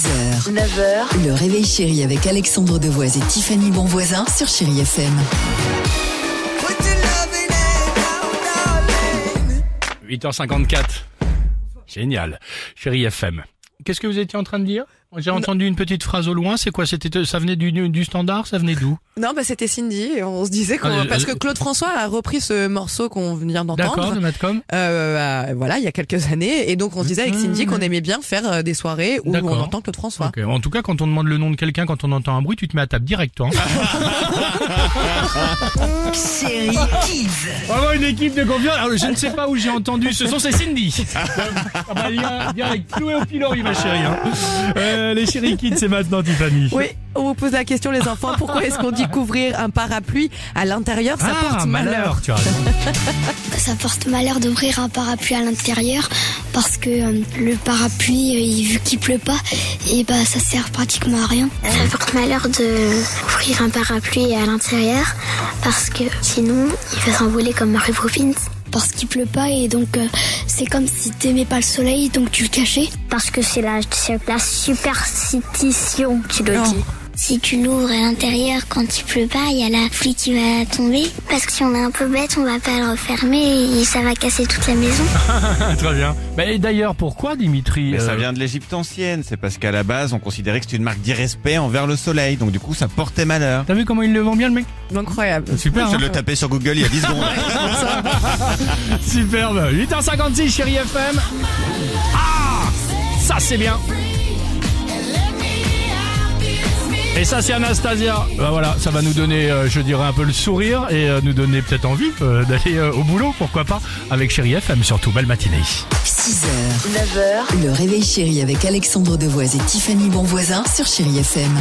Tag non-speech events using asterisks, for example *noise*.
6h, 9h, le réveil chéri avec Alexandre Devoise et Tiffany Bonvoisin sur Chérie FM. 8h54. Génial. Chérie FM. Qu'est-ce que vous étiez en train de dire? J'ai entendu une petite phrase au loin. C'est quoi? C'était ça venait du, du standard Ça venait d'où? Non, bah c'était Cindy. et On se disait qu'on Ah, parce euh, que Claude François a repris ce morceau qu'on vient D'accord, d'entendre. de Madcom Euh, euh, voilà, il y a quelques années, et donc on se disait avec Cindy qu'on aimait bien faire euh, des soirées où on D'accord. entend Claude François. En tout cas, quand on demande le nom de quelqu'un, quand on entend un bruit, tu te mets à table direct, toi. *laughs* Chérie Kids. Vraiment une équipe de confiance. Alors, je ne sais pas où j'ai entendu ce son, c'est Cindy. *laughs* Ah bah, bien- direct, cloué au pilori, ma chérie. hein. Euh, les chéri kids, c'est maintenant, Tiffany. Oui, on vous pose la question les enfants, pourquoi est-ce qu'on dit couvrir un parapluie à l'intérieur? Ça ah, porte malheur. tu as raison. *laughs* Ça porte malheur d'ouvrir un parapluie à l'intérieur parce que euh, le parapluie, euh, vu qu'il pleut pas, et bah ça sert pratiquement à rien. Ça porte malheur d'ouvrir un parapluie à l'intérieur parce que sinon il va s'envoler comme Mary Poppins. Parce qu'il pleut pas et donc euh, c'est comme si t'aimais pas le soleil donc tu le cachais. Parce que c'est la, c'est la superstition qui le dit. Si tu l'ouvres à l'intérieur quand il pleut pas, il y a la pluie qui va tomber. Parce que si on est un peu bête, on va pas le refermer et ça va casser toute la maison. *laughs* Très bien. Et d'ailleurs, pourquoi, Dimitri Mais ça euh, vient de l'Égypte ancienne, c'est parce qu'à la base on considérait que c'était une marque d'irrespect envers le soleil, donc du coup ça portait malheur. T'as vu comment il le vend bien, le mec Incroyable. Super, Je hein le tapais sur Google il y a 10 secondes. *laughs* Superbe. 8h56, chérie FM. Ah Ça, c'est bien. Et ça, c'est Anastasia. Bah voilà, ça va nous donner, euh, je dirais, un peu le sourire et euh, nous donner peut-être envie euh, *laughs* d'aller au boulot, pourquoi pas, avec Chérie FM, surtout. Belle matinée. 6h, 9h, le réveil chéri avec Alexandre Devoise et Tiffany Bonvoisin sur Chérie FM.